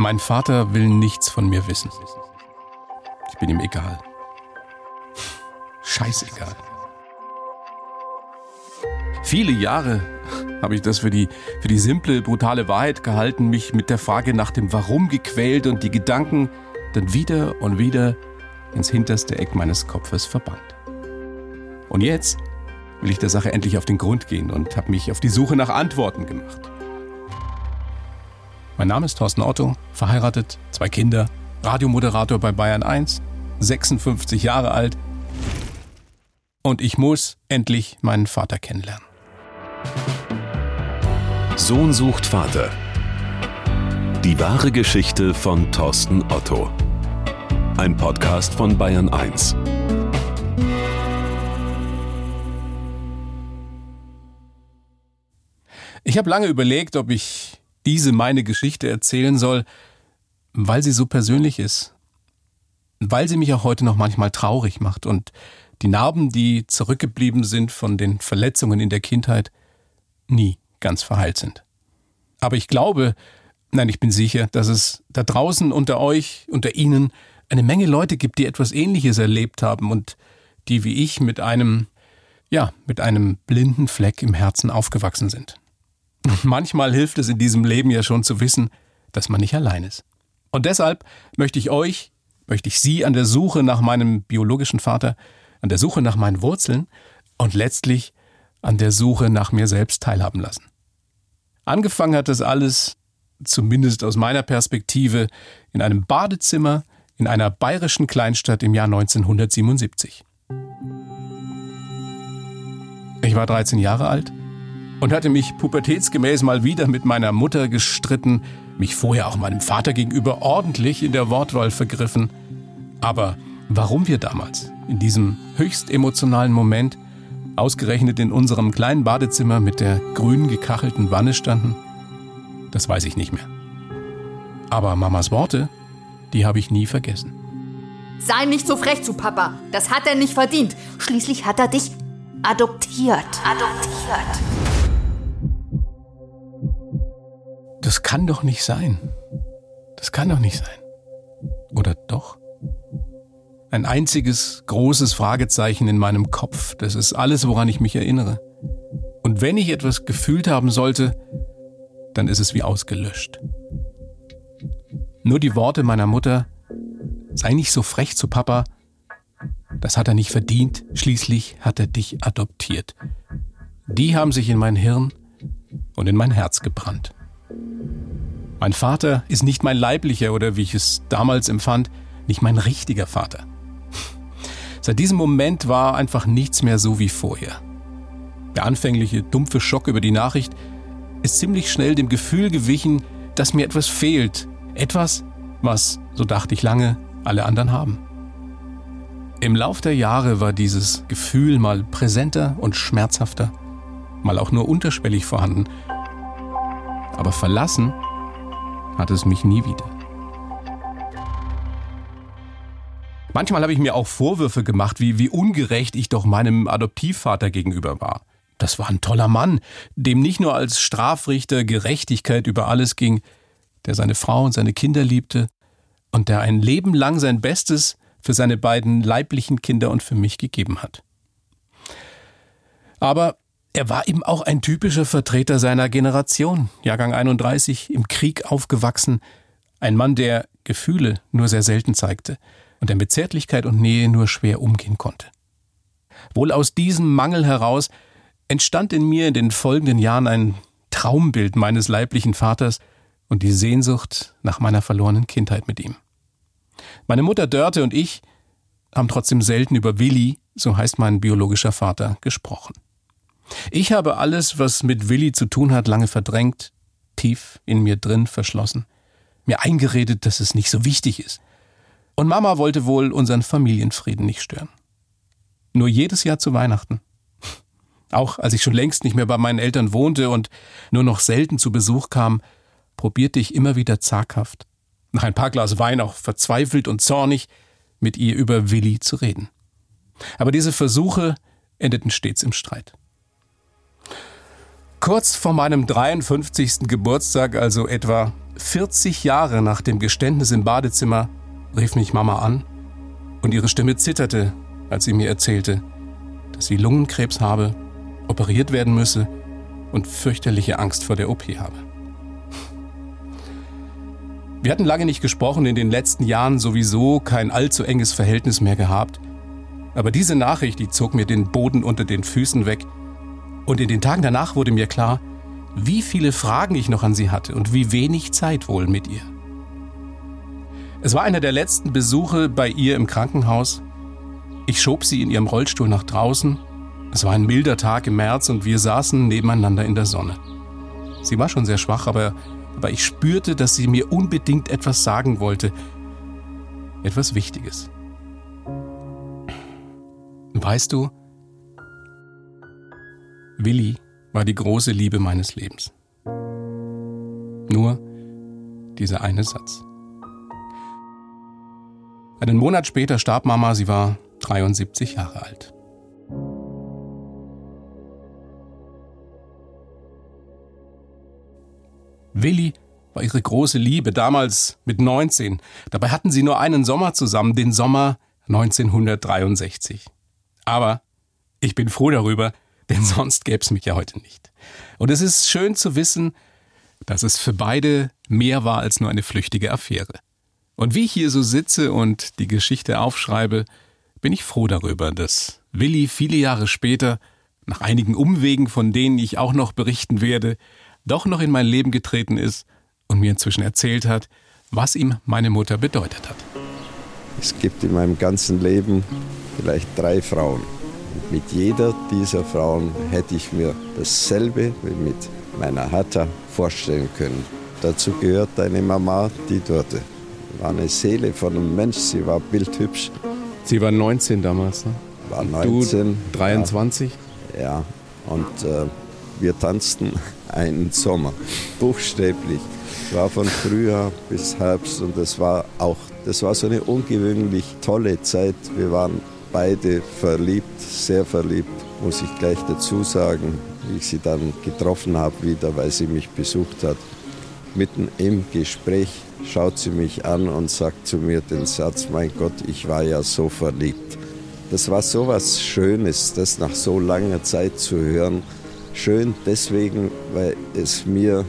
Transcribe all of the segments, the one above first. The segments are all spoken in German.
Mein Vater will nichts von mir wissen. Ich bin ihm egal. Scheißegal. Viele Jahre habe ich das für die, für die simple, brutale Wahrheit gehalten, mich mit der Frage nach dem Warum gequält und die Gedanken dann wieder und wieder ins hinterste Eck meines Kopfes verbannt. Und jetzt will ich der Sache endlich auf den Grund gehen und habe mich auf die Suche nach Antworten gemacht. Mein Name ist Thorsten Otto, verheiratet, zwei Kinder, Radiomoderator bei Bayern 1, 56 Jahre alt und ich muss endlich meinen Vater kennenlernen. Sohn sucht Vater. Die wahre Geschichte von Thorsten Otto. Ein Podcast von Bayern 1. Ich habe lange überlegt, ob ich diese meine Geschichte erzählen soll, weil sie so persönlich ist. Weil sie mich auch heute noch manchmal traurig macht und die Narben, die zurückgeblieben sind von den Verletzungen in der Kindheit, nie ganz verheilt sind. Aber ich glaube, nein, ich bin sicher, dass es da draußen unter euch, unter Ihnen, eine Menge Leute gibt, die etwas Ähnliches erlebt haben und die wie ich mit einem, ja, mit einem blinden Fleck im Herzen aufgewachsen sind. Und manchmal hilft es in diesem Leben ja schon zu wissen, dass man nicht allein ist. Und deshalb möchte ich euch, möchte ich Sie an der Suche nach meinem biologischen Vater, an der Suche nach meinen Wurzeln und letztlich an der Suche nach mir selbst teilhaben lassen. Angefangen hat das alles, zumindest aus meiner Perspektive, in einem Badezimmer in einer bayerischen Kleinstadt im Jahr 1977. Ich war 13 Jahre alt und hatte mich pubertätsgemäß mal wieder mit meiner Mutter gestritten, mich vorher auch meinem Vater gegenüber ordentlich in der Wortwahl vergriffen. Aber warum wir damals, in diesem höchst emotionalen Moment, ausgerechnet in unserem kleinen Badezimmer mit der grün gekachelten Wanne standen, das weiß ich nicht mehr. Aber Mamas Worte, die habe ich nie vergessen. Sei nicht so frech zu Papa. Das hat er nicht verdient. Schließlich hat er dich adoptiert. Adoptiert. Das kann doch nicht sein. Das kann doch nicht sein. Oder doch? Ein einziges großes Fragezeichen in meinem Kopf. Das ist alles, woran ich mich erinnere. Und wenn ich etwas gefühlt haben sollte, dann ist es wie ausgelöscht. Nur die Worte meiner Mutter, sei nicht so frech zu Papa, das hat er nicht verdient, schließlich hat er dich adoptiert. Die haben sich in mein Hirn und in mein Herz gebrannt. Mein Vater ist nicht mein leiblicher oder wie ich es damals empfand, nicht mein richtiger Vater. Seit diesem Moment war einfach nichts mehr so wie vorher. Der anfängliche dumpfe Schock über die Nachricht ist ziemlich schnell dem Gefühl gewichen, dass mir etwas fehlt. Etwas, was, so dachte ich lange, alle anderen haben. Im Lauf der Jahre war dieses Gefühl mal präsenter und schmerzhafter, mal auch nur unterschwellig vorhanden. Aber verlassen hat es mich nie wieder. Manchmal habe ich mir auch Vorwürfe gemacht, wie, wie ungerecht ich doch meinem Adoptivvater gegenüber war. Das war ein toller Mann, dem nicht nur als Strafrichter Gerechtigkeit über alles ging, der seine Frau und seine Kinder liebte und der ein Leben lang sein Bestes für seine beiden leiblichen Kinder und für mich gegeben hat. Aber er war eben auch ein typischer Vertreter seiner Generation, Jahrgang 31, im Krieg aufgewachsen, ein Mann, der Gefühle nur sehr selten zeigte und der mit Zärtlichkeit und Nähe nur schwer umgehen konnte. Wohl aus diesem Mangel heraus entstand in mir in den folgenden Jahren ein Traumbild meines leiblichen Vaters und die Sehnsucht nach meiner verlorenen Kindheit mit ihm. Meine Mutter Dörte und ich haben trotzdem selten über Willi, so heißt mein biologischer Vater, gesprochen. Ich habe alles, was mit Willi zu tun hat, lange verdrängt, tief in mir drin verschlossen, mir eingeredet, dass es nicht so wichtig ist. Und Mama wollte wohl unseren Familienfrieden nicht stören. Nur jedes Jahr zu Weihnachten auch als ich schon längst nicht mehr bei meinen Eltern wohnte und nur noch selten zu Besuch kam, probierte ich immer wieder zaghaft, nach ein paar Glas Wein auch verzweifelt und zornig, mit ihr über Willi zu reden. Aber diese Versuche endeten stets im Streit. Kurz vor meinem 53. Geburtstag, also etwa 40 Jahre nach dem Geständnis im Badezimmer rief mich Mama an und ihre Stimme zitterte, als sie mir erzählte, dass sie Lungenkrebs habe, operiert werden müsse und fürchterliche Angst vor der OP habe. Wir hatten lange nicht gesprochen, in den letzten Jahren sowieso kein allzu enges Verhältnis mehr gehabt. Aber diese Nachricht, die zog mir den Boden unter den Füßen weg. Und in den Tagen danach wurde mir klar, wie viele Fragen ich noch an sie hatte und wie wenig Zeit wohl mit ihr. Es war einer der letzten Besuche bei ihr im Krankenhaus. Ich schob sie in ihrem Rollstuhl nach draußen. Es war ein milder Tag im März und wir saßen nebeneinander in der Sonne. Sie war schon sehr schwach, aber aber ich spürte, dass sie mir unbedingt etwas sagen wollte. Etwas Wichtiges. Weißt du, Willi war die große Liebe meines Lebens. Nur dieser eine Satz. Einen Monat später starb Mama, sie war 73 Jahre alt. Willi war ihre große Liebe, damals mit 19. Dabei hatten sie nur einen Sommer zusammen, den Sommer 1963. Aber ich bin froh darüber, denn sonst gäbe es mich ja heute nicht. Und es ist schön zu wissen, dass es für beide mehr war als nur eine flüchtige Affäre. Und wie ich hier so sitze und die Geschichte aufschreibe, bin ich froh darüber, dass Willi viele Jahre später, nach einigen Umwegen, von denen ich auch noch berichten werde, doch noch in mein Leben getreten ist und mir inzwischen erzählt hat, was ihm meine Mutter bedeutet hat. Es gibt in meinem ganzen Leben vielleicht drei Frauen. Mit jeder dieser Frauen hätte ich mir dasselbe wie mit meiner Hatta vorstellen können. Dazu gehört deine Mama, die dort war eine Seele von einem Mensch, sie war bildhübsch. Sie war 19 damals, ne? War 19. Du 23? Ja, ja. und äh, wir tanzten einen Sommer, buchstäblich. Es war von Frühjahr bis Herbst und das war auch, das war so eine ungewöhnlich tolle Zeit. Wir waren beide verliebt, sehr verliebt, muss ich gleich dazu sagen, wie ich sie dann getroffen habe wieder, weil sie mich besucht hat. Mitten im Gespräch schaut sie mich an und sagt zu mir den Satz, mein Gott, ich war ja so verliebt. Das war so was Schönes, das nach so langer Zeit zu hören Schön deswegen, weil es mir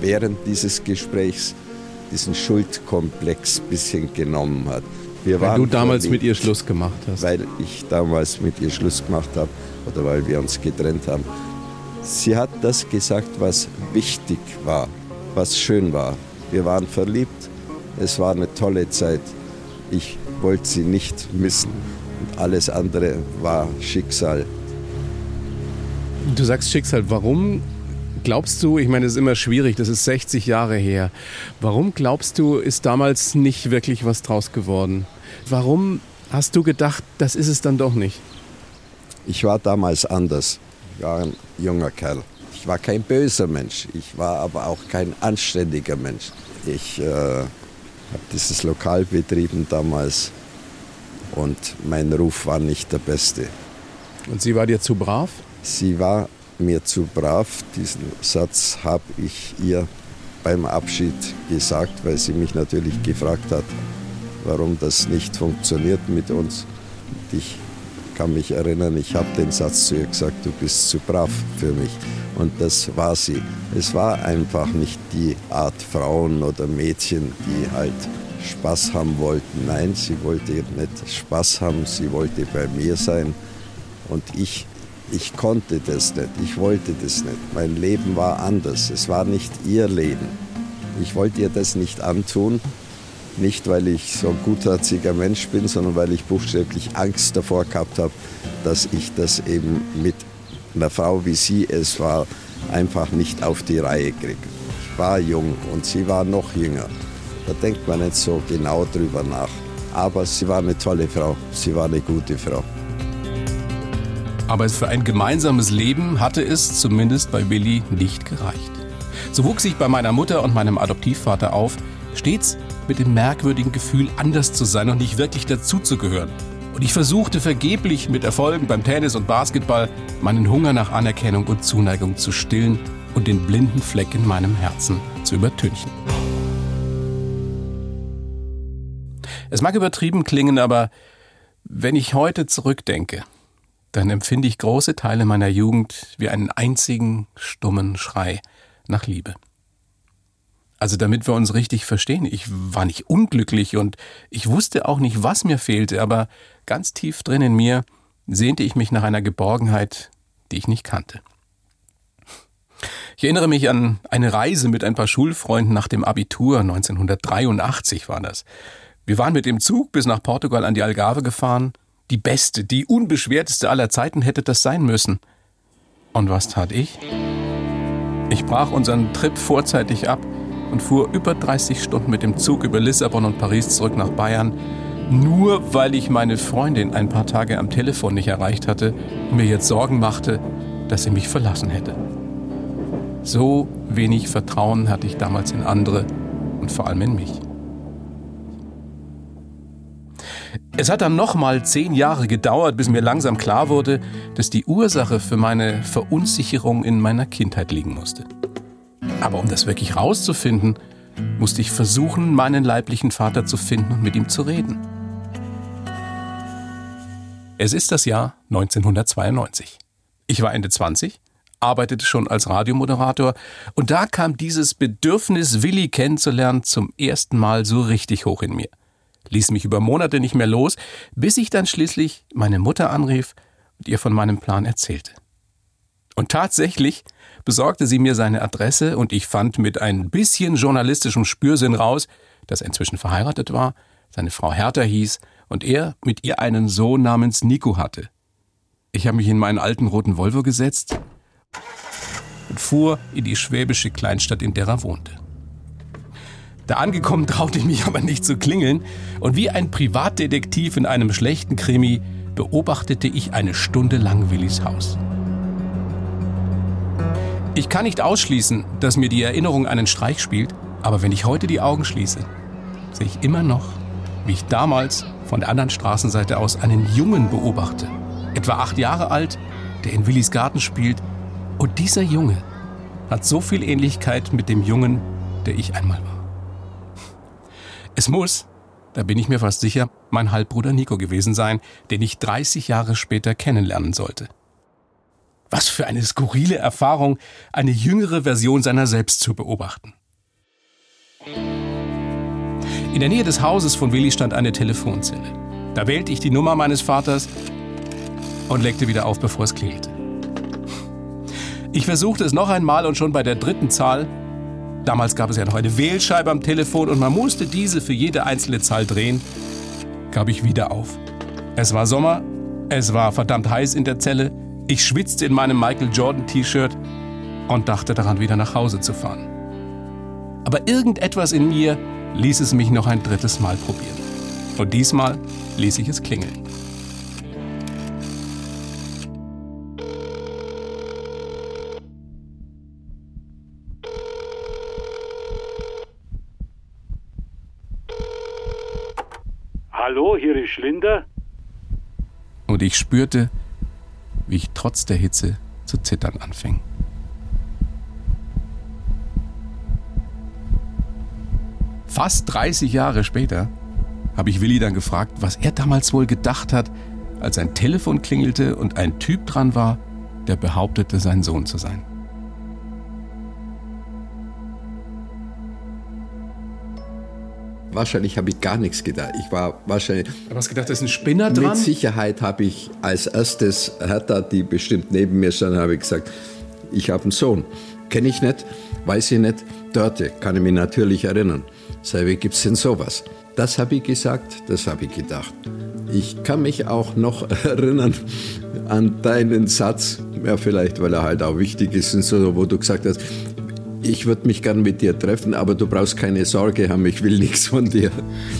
während dieses Gesprächs diesen Schuldkomplex ein bisschen genommen hat. Wir weil du damals mit ihr Schluss gemacht hast. Weil ich damals mit ihr Schluss gemacht habe oder weil wir uns getrennt haben. Sie hat das gesagt, was wichtig war, was schön war. Wir waren verliebt, es war eine tolle Zeit. Ich wollte sie nicht missen. Und alles andere war Schicksal. Du sagst Schicksal. Warum glaubst du, ich meine, das ist immer schwierig, das ist 60 Jahre her. Warum glaubst du, ist damals nicht wirklich was draus geworden? Warum hast du gedacht, das ist es dann doch nicht? Ich war damals anders. Ich war ein junger Kerl. Ich war kein böser Mensch. Ich war aber auch kein anständiger Mensch. Ich äh, habe dieses Lokal betrieben damals und mein Ruf war nicht der beste. Und sie war dir zu brav? Sie war mir zu brav. Diesen Satz habe ich ihr beim Abschied gesagt, weil sie mich natürlich gefragt hat, warum das nicht funktioniert mit uns. Und ich kann mich erinnern, ich habe den Satz zu ihr gesagt, du bist zu brav für mich. Und das war sie. Es war einfach nicht die Art Frauen oder Mädchen, die halt Spaß haben wollten. Nein, sie wollte nicht Spaß haben, sie wollte bei mir sein. Und ich ich konnte das nicht, ich wollte das nicht. Mein Leben war anders, es war nicht ihr Leben. Ich wollte ihr das nicht antun, nicht weil ich so ein gutherziger Mensch bin, sondern weil ich buchstäblich Angst davor gehabt habe, dass ich das eben mit einer Frau, wie sie es war, einfach nicht auf die Reihe kriege. Ich war jung und sie war noch jünger. Da denkt man nicht so genau drüber nach. Aber sie war eine tolle Frau, sie war eine gute Frau. Aber es für ein gemeinsames Leben hatte es zumindest bei Billy nicht gereicht. So wuchs ich bei meiner Mutter und meinem Adoptivvater auf, stets mit dem merkwürdigen Gefühl, anders zu sein und nicht wirklich dazuzugehören. Und ich versuchte vergeblich mit Erfolgen beim Tennis und Basketball meinen Hunger nach Anerkennung und Zuneigung zu stillen und den blinden Fleck in meinem Herzen zu übertünchen. Es mag übertrieben klingen, aber wenn ich heute zurückdenke, dann empfinde ich große Teile meiner Jugend wie einen einzigen stummen Schrei nach Liebe. Also damit wir uns richtig verstehen, ich war nicht unglücklich und ich wusste auch nicht, was mir fehlte, aber ganz tief drin in mir sehnte ich mich nach einer Geborgenheit, die ich nicht kannte. Ich erinnere mich an eine Reise mit ein paar Schulfreunden nach dem Abitur, 1983 war das. Wir waren mit dem Zug bis nach Portugal an die Algarve gefahren. Die beste, die unbeschwerteste aller Zeiten hätte das sein müssen. Und was tat ich? Ich brach unseren Trip vorzeitig ab und fuhr über 30 Stunden mit dem Zug über Lissabon und Paris zurück nach Bayern, nur weil ich meine Freundin ein paar Tage am Telefon nicht erreicht hatte und mir jetzt Sorgen machte, dass sie mich verlassen hätte. So wenig Vertrauen hatte ich damals in andere und vor allem in mich. Es hat dann nochmal zehn Jahre gedauert, bis mir langsam klar wurde, dass die Ursache für meine Verunsicherung in meiner Kindheit liegen musste. Aber um das wirklich rauszufinden, musste ich versuchen, meinen leiblichen Vater zu finden und mit ihm zu reden. Es ist das Jahr 1992. Ich war Ende 20, arbeitete schon als Radiomoderator und da kam dieses Bedürfnis, Willi kennenzulernen, zum ersten Mal so richtig hoch in mir. Ließ mich über Monate nicht mehr los, bis ich dann schließlich meine Mutter anrief und ihr von meinem Plan erzählte. Und tatsächlich besorgte sie mir seine Adresse und ich fand mit ein bisschen journalistischem Spürsinn raus, dass er inzwischen verheiratet war, seine Frau Hertha hieß und er mit ihr einen Sohn namens Nico hatte. Ich habe mich in meinen alten roten Volvo gesetzt und fuhr in die schwäbische Kleinstadt, in der er wohnte. Da angekommen traute ich mich aber nicht zu klingeln und wie ein Privatdetektiv in einem schlechten Krimi beobachtete ich eine Stunde lang Willis Haus. Ich kann nicht ausschließen, dass mir die Erinnerung einen Streich spielt, aber wenn ich heute die Augen schließe, sehe ich immer noch, wie ich damals von der anderen Straßenseite aus einen Jungen beobachte, etwa acht Jahre alt, der in Willis Garten spielt. Und dieser Junge hat so viel Ähnlichkeit mit dem Jungen, der ich einmal war. Es muss, da bin ich mir fast sicher, mein Halbbruder Nico gewesen sein, den ich 30 Jahre später kennenlernen sollte. Was für eine skurrile Erfahrung, eine jüngere Version seiner selbst zu beobachten. In der Nähe des Hauses von Willi stand eine Telefonzelle. Da wählte ich die Nummer meines Vaters und legte wieder auf, bevor es klingelte. Ich versuchte es noch einmal und schon bei der dritten Zahl, damals gab es ja noch eine Wählscheibe am Telefon und man musste diese für jede einzelne Zahl drehen, gab ich wieder auf. Es war Sommer, es war verdammt heiß in der Zelle, ich schwitzte in meinem Michael Jordan T-Shirt und dachte daran, wieder nach Hause zu fahren. Aber irgendetwas in mir ließ es mich noch ein drittes Mal probieren. Und diesmal ließ ich es klingeln. Ist Schlinder. Und ich spürte, wie ich trotz der Hitze zu zittern anfing. Fast 30 Jahre später habe ich Willi dann gefragt, was er damals wohl gedacht hat, als ein Telefon klingelte und ein Typ dran war, der behauptete, sein Sohn zu sein. Wahrscheinlich habe ich gar nichts gedacht. Ich war wahrscheinlich. Du hast gedacht, da ist ein Spinner dran? Mit Sicherheit habe ich als erstes Hertha, die bestimmt neben mir stand, habe ich gesagt, ich habe einen Sohn. Kenne ich nicht, weiß ich nicht. Dörte, kann ich mich natürlich erinnern. Sei, wie gibt es denn sowas? Das habe ich gesagt, das habe ich gedacht. Ich kann mich auch noch erinnern an deinen Satz, ja, vielleicht weil er halt auch wichtig ist, und so, wo du gesagt hast, ich würde mich gern mit dir treffen, aber du brauchst keine Sorge haben, ich will nichts von dir.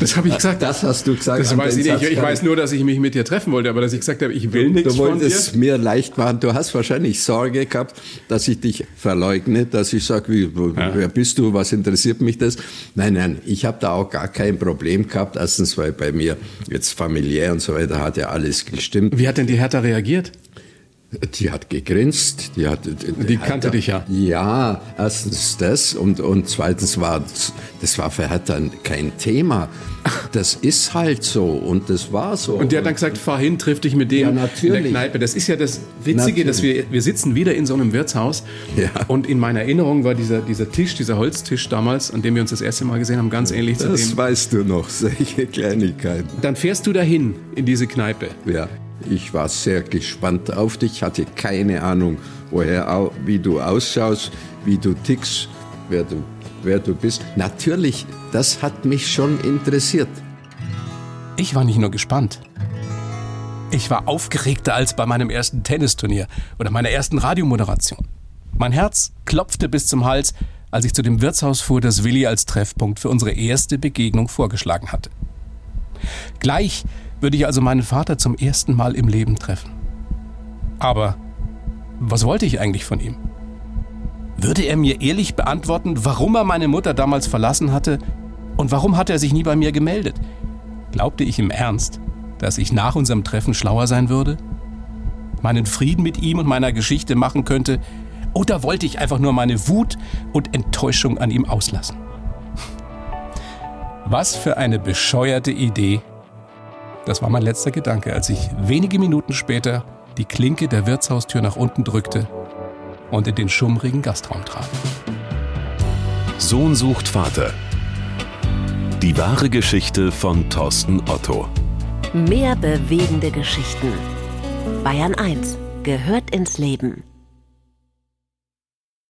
Das habe ich gesagt. Das hast du gesagt. Das weiß ich nicht. Ich, ich weiß nur, dass ich mich mit dir treffen wollte, aber dass ich gesagt habe, ich will nichts von dir. Du wolltest es mir leicht machen. Du hast wahrscheinlich Sorge gehabt, dass ich dich verleugne, dass ich sage, wie, ja. wer bist du, was interessiert mich das? Nein, nein, ich habe da auch gar kein Problem gehabt. Erstens, weil bei mir jetzt familiär und so weiter hat ja alles gestimmt. Wie hat denn die Hertha reagiert? Die hat gegrinst. Die, hat, die, kannte hat, dich ja. Ja, erstens das und, und zweitens war das war für Hertha kein Thema. Das ist halt so und das war so. Und die hat dann gesagt, fahr hin, triff dich mit dem Ja, in der. Kneipe. Das ist ja das Witzige, Natürlich. dass wir, wir sitzen wieder in so einem Wirtshaus Ja. und in meiner Erinnerung war dieser, dieser Tisch, dieser Holztisch damals, an dem wir uns das erste Mal gesehen haben, ganz ähnlich zu das dem. weißt du noch, solche Kleinigkeiten. Dann fährst du dahin in diese Kneipe. Ja, ich war sehr gespannt auf dich, hatte keine Ahnung, woher, wie du ausschaust, wie du tickst, wer du, wer du bist. Natürlich, das hat mich schon interessiert. Ich war nicht nur gespannt. Ich war aufgeregter als bei meinem ersten Tennisturnier oder meiner ersten Radiomoderation. Mein Herz klopfte bis zum Hals, als ich zu dem Wirtshaus fuhr, das Willi als Treffpunkt für unsere erste Begegnung vorgeschlagen hatte. Gleich würde ich also meinen Vater zum ersten Mal im Leben treffen. Aber was wollte ich eigentlich von ihm? Würde er mir ehrlich beantworten, warum er meine Mutter damals verlassen hatte und warum hatte er sich nie bei mir gemeldet? Glaubte ich im Ernst, dass ich nach unserem Treffen schlauer sein würde? Meinen Frieden mit ihm und meiner Geschichte machen könnte? Oder wollte ich einfach nur meine Wut und Enttäuschung an ihm auslassen? Was für eine bescheuerte Idee. Das war mein letzter Gedanke, als ich wenige Minuten später die Klinke der Wirtshaustür nach unten drückte und in den schummrigen Gastraum trat. Sohn sucht Vater. Die wahre Geschichte von Thorsten Otto. Mehr bewegende Geschichten. Bayern 1 gehört ins Leben.